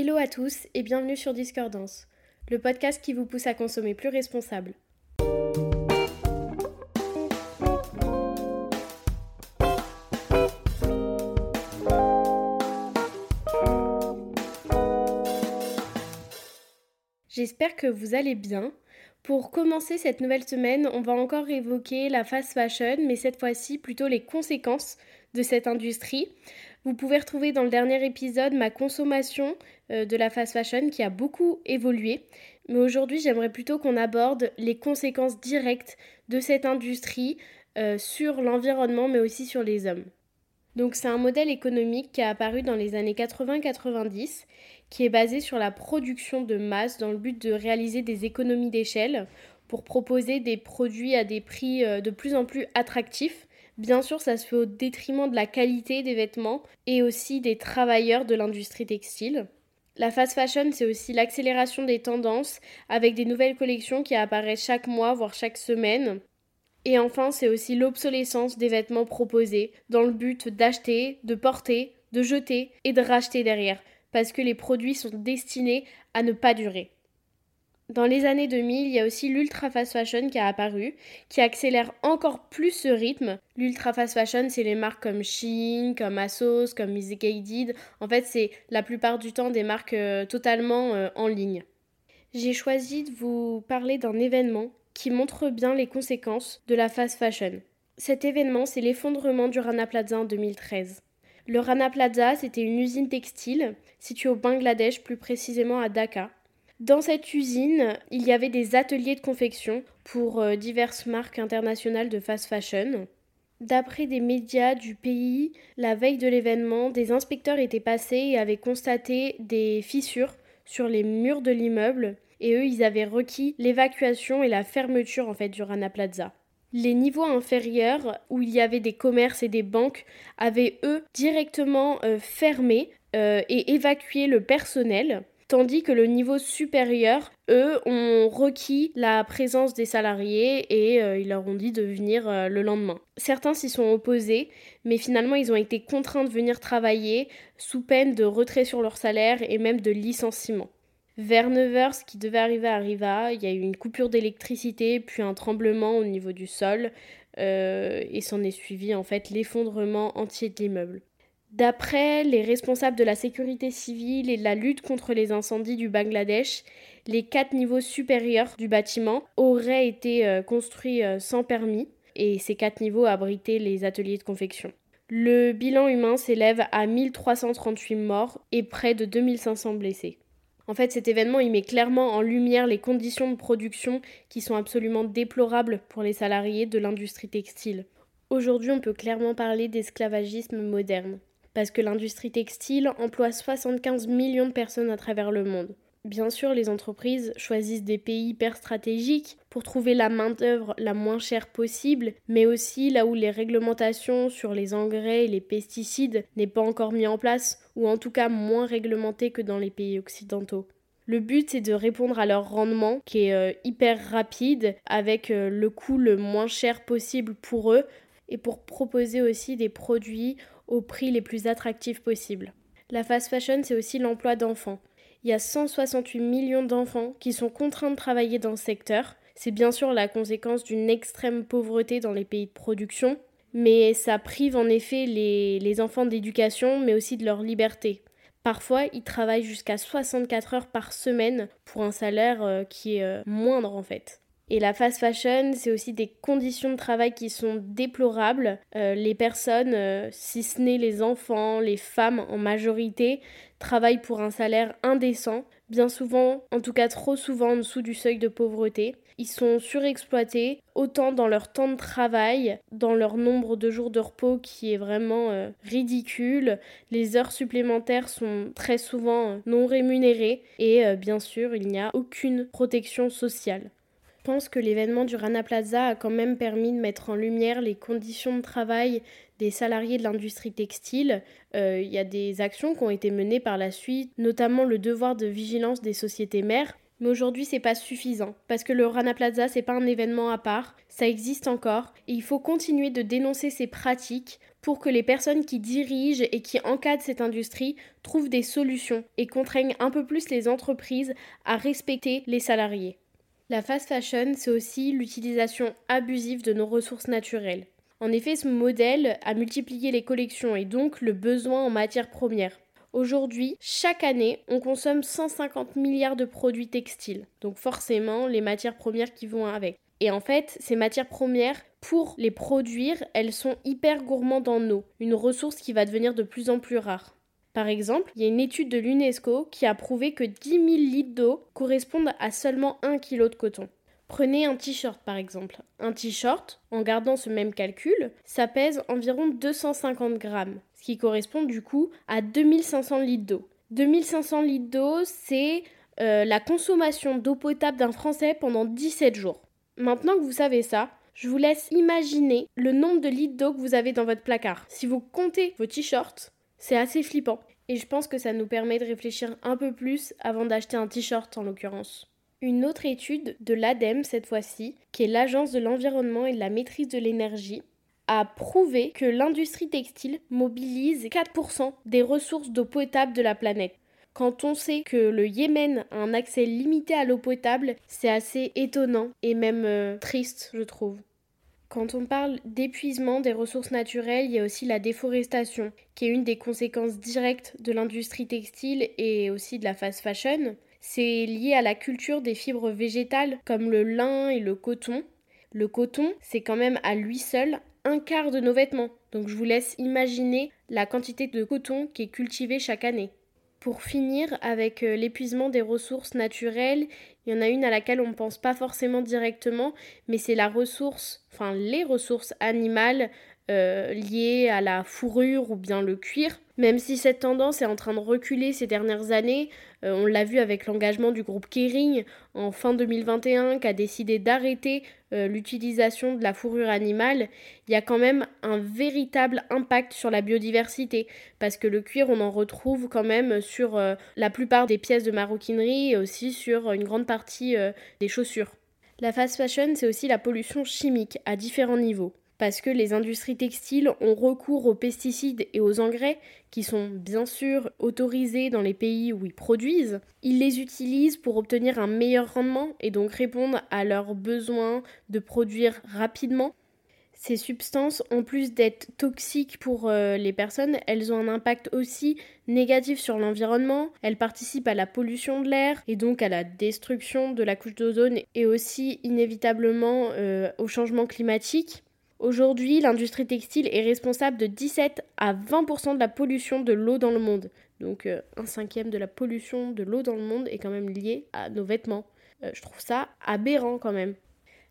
Hello à tous et bienvenue sur Discordance, le podcast qui vous pousse à consommer plus responsable. J'espère que vous allez bien. Pour commencer cette nouvelle semaine, on va encore évoquer la fast fashion, mais cette fois-ci plutôt les conséquences de cette industrie. Vous pouvez retrouver dans le dernier épisode ma consommation euh, de la fast fashion qui a beaucoup évolué. Mais aujourd'hui, j'aimerais plutôt qu'on aborde les conséquences directes de cette industrie euh, sur l'environnement, mais aussi sur les hommes. Donc c'est un modèle économique qui a apparu dans les années 80-90 qui est basé sur la production de masse dans le but de réaliser des économies d'échelle pour proposer des produits à des prix euh, de plus en plus attractifs. Bien sûr, ça se fait au détriment de la qualité des vêtements et aussi des travailleurs de l'industrie textile. La fast fashion, c'est aussi l'accélération des tendances avec des nouvelles collections qui apparaissent chaque mois, voire chaque semaine. Et enfin, c'est aussi l'obsolescence des vêtements proposés dans le but d'acheter, de porter, de jeter et de racheter derrière parce que les produits sont destinés à ne pas durer. Dans les années 2000, il y a aussi l'ultra fast fashion qui a apparu, qui accélère encore plus ce rythme. L'ultra fast fashion, c'est les marques comme Shein, comme Asos, comme Misguided. En fait, c'est la plupart du temps des marques euh, totalement euh, en ligne. J'ai choisi de vous parler d'un événement qui montre bien les conséquences de la fast fashion. Cet événement, c'est l'effondrement du Rana Plaza en 2013. Le Rana Plaza, c'était une usine textile située au Bangladesh, plus précisément à Dhaka. Dans cette usine, il y avait des ateliers de confection pour euh, diverses marques internationales de fast fashion. D'après des médias du pays, la veille de l'événement, des inspecteurs étaient passés et avaient constaté des fissures sur les murs de l'immeuble et eux, ils avaient requis l'évacuation et la fermeture en fait du Rana Plaza. Les niveaux inférieurs, où il y avait des commerces et des banques, avaient eux directement euh, fermé euh, et évacué le personnel, tandis que le niveau supérieur, eux, ont requis la présence des salariés et euh, ils leur ont dit de venir le lendemain. Certains s'y sont opposés, mais finalement ils ont été contraints de venir travailler sous peine de retrait sur leur salaire et même de licenciement. Vers 9h, ce qui devait arriver arriva. Il y a eu une coupure d'électricité, puis un tremblement au niveau du sol, euh, et s'en est suivi en fait l'effondrement entier de l'immeuble. D'après les responsables de la sécurité civile et de la lutte contre les incendies du Bangladesh, les quatre niveaux supérieurs du bâtiment auraient été euh, construits euh, sans permis, et ces quatre niveaux abritaient les ateliers de confection. Le bilan humain s'élève à 1338 morts et près de 2500 blessés. En fait, cet événement, il met clairement en lumière les conditions de production qui sont absolument déplorables pour les salariés de l'industrie textile. Aujourd'hui, on peut clairement parler d'esclavagisme moderne, parce que l'industrie textile emploie 75 millions de personnes à travers le monde. Bien sûr, les entreprises choisissent des pays hyper stratégiques pour trouver la main-d'œuvre la moins chère possible, mais aussi là où les réglementations sur les engrais et les pesticides n'est pas encore mis en place, ou en tout cas moins réglementées que dans les pays occidentaux. Le but c'est de répondre à leur rendement qui est euh, hyper rapide avec euh, le coût le moins cher possible pour eux et pour proposer aussi des produits aux prix les plus attractifs possibles. La fast fashion c'est aussi l'emploi d'enfants il y a 168 millions d'enfants qui sont contraints de travailler dans ce secteur. C'est bien sûr la conséquence d'une extrême pauvreté dans les pays de production, mais ça prive en effet les, enfants d'éducation, mais aussi de leur liberté. Parfois, ils travaillent jusqu'à 64 heures par semaine pour un salaire euh, qui est euh, moindre en fait. Et la fast fashion, c'est aussi des conditions de travail qui sont déplorables. Euh, les personnes, euh, si ce n'est les enfants, les femmes en majorité, travaillent pour un salaire indécent, bien souvent, en tout cas trop souvent en dessous du seuil de pauvreté. Ils sont surexploités, autant dans leur temps de travail, dans leur nombre de jours de repos qui est vraiment euh, ridicule. Les heures supplémentaires sont très souvent non rémunérées et bien sûr, il n'y a aucune protection sociale. Pense que l'événement du Rana Plaza a quand même permis de mettre en lumière les conditions de travail des salariés de l'industrie textile. Euh, il y a des actions qui ont été menées par la suite, notamment le devoir de vigilance des sociétés mères. Mais aujourd'hui, c'est pas suffisant parce que le Rana Plaza, c'est pas un événement à part, ça existe encore et il faut continuer de dénoncer ces pratiques pour que les personnes qui dirigent et qui encadrent cette industrie trouvent des solutions et contraignent un peu plus les entreprises à respecter les salariés. La fast fashion, c'est aussi l'utilisation abusive de nos ressources naturelles. En effet, ce modèle a multiplié les collections et donc le besoin en matières premières. Aujourd'hui, chaque année, on consomme 150 milliards de produits textiles. Donc forcément, les matières premières qui vont avec. Et en fait, ces matières premières, pour les produire, elles sont hyper gourmandes en eau, une ressource qui va devenir de plus en plus rare. Par exemple, il y a une étude de l'UNESCO qui a prouvé que 10 000 litres d'eau correspondent à seulement 1 kg de coton. Prenez un t-shirt par exemple. Un t-shirt, en gardant ce même calcul, ça pèse environ 250 grammes, ce qui correspond du coup à 2500 litres d'eau. 2500 litres d'eau, c'est euh, la consommation d'eau potable d'un Français pendant 17 jours. Maintenant que vous savez ça, je vous laisse imaginer le nombre de litres d'eau que vous avez dans votre placard. Si vous comptez vos t-shirts, c'est assez flippant. Et je pense que ça nous permet de réfléchir un peu plus avant d'acheter un t-shirt en l'occurrence. Une autre étude de l'ADEME cette fois-ci, qui est l'Agence de l'environnement et de la maîtrise de l'énergie, a prouvé que l'industrie textile mobilise 4% des ressources d'eau potable de la planète. Quand on sait que le Yémen a un accès limité à l'eau potable, c'est assez étonnant et même euh, triste, je trouve. Quand on parle d'épuisement des ressources naturelles, il y a aussi la déforestation, qui est une des conséquences directes de l'industrie textile et aussi de la fast fashion. C'est lié à la culture des fibres végétales comme le lin et le coton. Le coton, c'est quand même à lui seul un quart de nos vêtements. Donc je vous laisse imaginer la quantité de coton qui est cultivé chaque année. Pour finir avec euh, l'épuisement des ressources naturelles, il y en a une à laquelle on ne pense pas forcément directement, mais c'est la ressource, enfin les ressources animales euh, liées à la fourrure ou bien le cuir. Même si cette tendance est en train de reculer ces dernières années, euh, on l'a vu avec l'engagement du groupe Kering en fin 2021 qui a décidé d'arrêter euh, l'utilisation de la fourrure animale, il y a quand même un véritable impact sur la biodiversité parce que le cuir on en retrouve quand même sur la plupart des pièces de maroquinerie et aussi sur une grande partie des chaussures. La fast fashion, c'est aussi la pollution chimique à différents niveaux parce que les industries textiles ont recours aux pesticides et aux engrais qui sont bien sûr autorisés dans les pays où ils produisent. Ils les utilisent pour obtenir un meilleur rendement et donc répondre à leurs besoins de produire rapidement. Ces substances, en plus d'être toxiques pour euh, les personnes, elles ont un impact aussi négatif sur l'environnement. Elles participent à la pollution de l'air et donc à la destruction de la couche d'ozone et aussi inévitablement euh, au changement climatique. Aujourd'hui, l'industrie textile est responsable de 17 à 20% de la pollution de l'eau dans le monde. Donc euh, un cinquième de la pollution de l'eau dans le monde est quand même lié à nos vêtements. Je trouve ça aberrant quand même.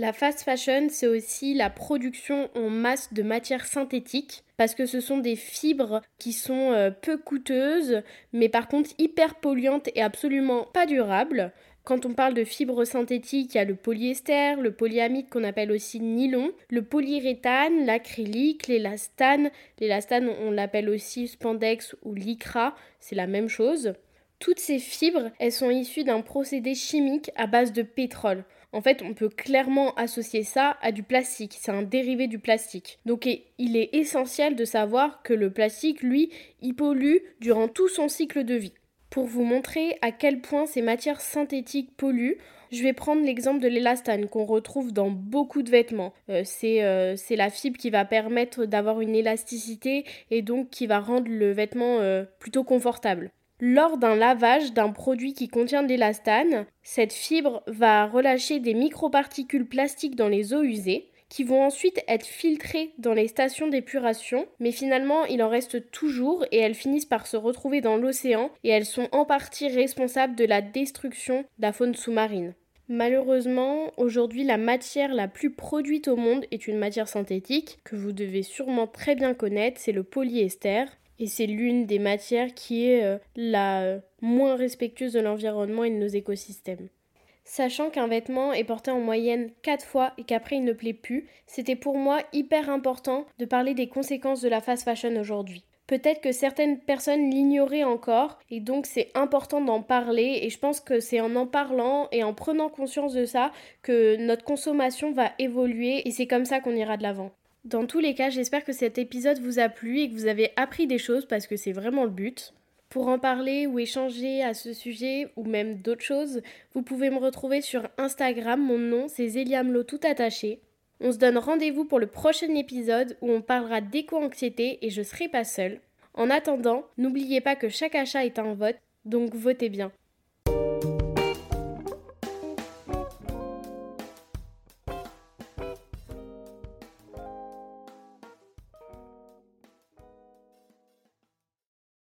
La fast fashion, c'est aussi la production en masse de matières synthétiques, parce que ce sont des fibres qui sont euh, peu coûteuses, mais par contre hyper polluantes et absolument pas durables. Quand on parle de fibres synthétiques, il y a le polyester, le polyamide qu'on appelle aussi nylon, le polyuréthane, l'acrylique, l'élastane. L'élastane, on l'appelle aussi spandex ou lycra, c'est la même chose. Toutes ces fibres, elles sont issues d'un procédé chimique à base de pétrole. En fait, on peut clairement associer ça à du plastique. C'est un dérivé du plastique. Donc il est essentiel de savoir que le plastique, lui, il pollue durant tout son cycle de vie. Pour vous montrer à quel point ces matières synthétiques polluent, je vais prendre l'exemple de l'élastane qu'on retrouve dans beaucoup de vêtements. Euh, euh, c'est la fibre qui va permettre d'avoir une élasticité et donc qui va rendre le vêtement euh, plutôt confortable. Lors d'un lavage d'un produit qui contient de l'élastane, cette fibre va relâcher des microparticules plastiques dans les eaux usées qui vont ensuite être filtrées dans les stations d'épuration, mais finalement il en reste toujours et elles finissent par se retrouver dans l'océan et elles sont en partie responsables de la destruction de la faune sous-marine. Malheureusement, aujourd'hui, la matière la plus produite au monde est une matière synthétique que vous devez sûrement très bien connaître, c'est le polyester. Et c'est l'une des matières qui est euh, la euh, moins respectueuse de l'environnement et de nos écosystèmes. Sachant qu'un vêtement est porté en moyenne 4 fois et qu'après il ne plaît plus, c'était pour moi hyper important de parler des conséquences de la fast fashion aujourd'hui. Peut-être que certaines personnes l'ignoraient encore et donc c'est important d'en parler et je pense que c'est en en parlant et en prenant conscience de ça que notre consommation va évoluer et c'est comme ça qu'on ira de l'avant. Dans tous les cas, j'espère que cet épisode vous a plu et que vous avez appris des choses parce que c'est vraiment le but. Pour en parler ou échanger à ce sujet ou même d'autres choses, vous pouvez me retrouver sur Instagram. Mon nom c'est Zéliamlo tout attaché. On se donne rendez-vous pour le prochain épisode où on parlera d'éco-anxiété et je serai pas seule. En attendant, n'oubliez pas que chaque achat est un vote, donc votez bien.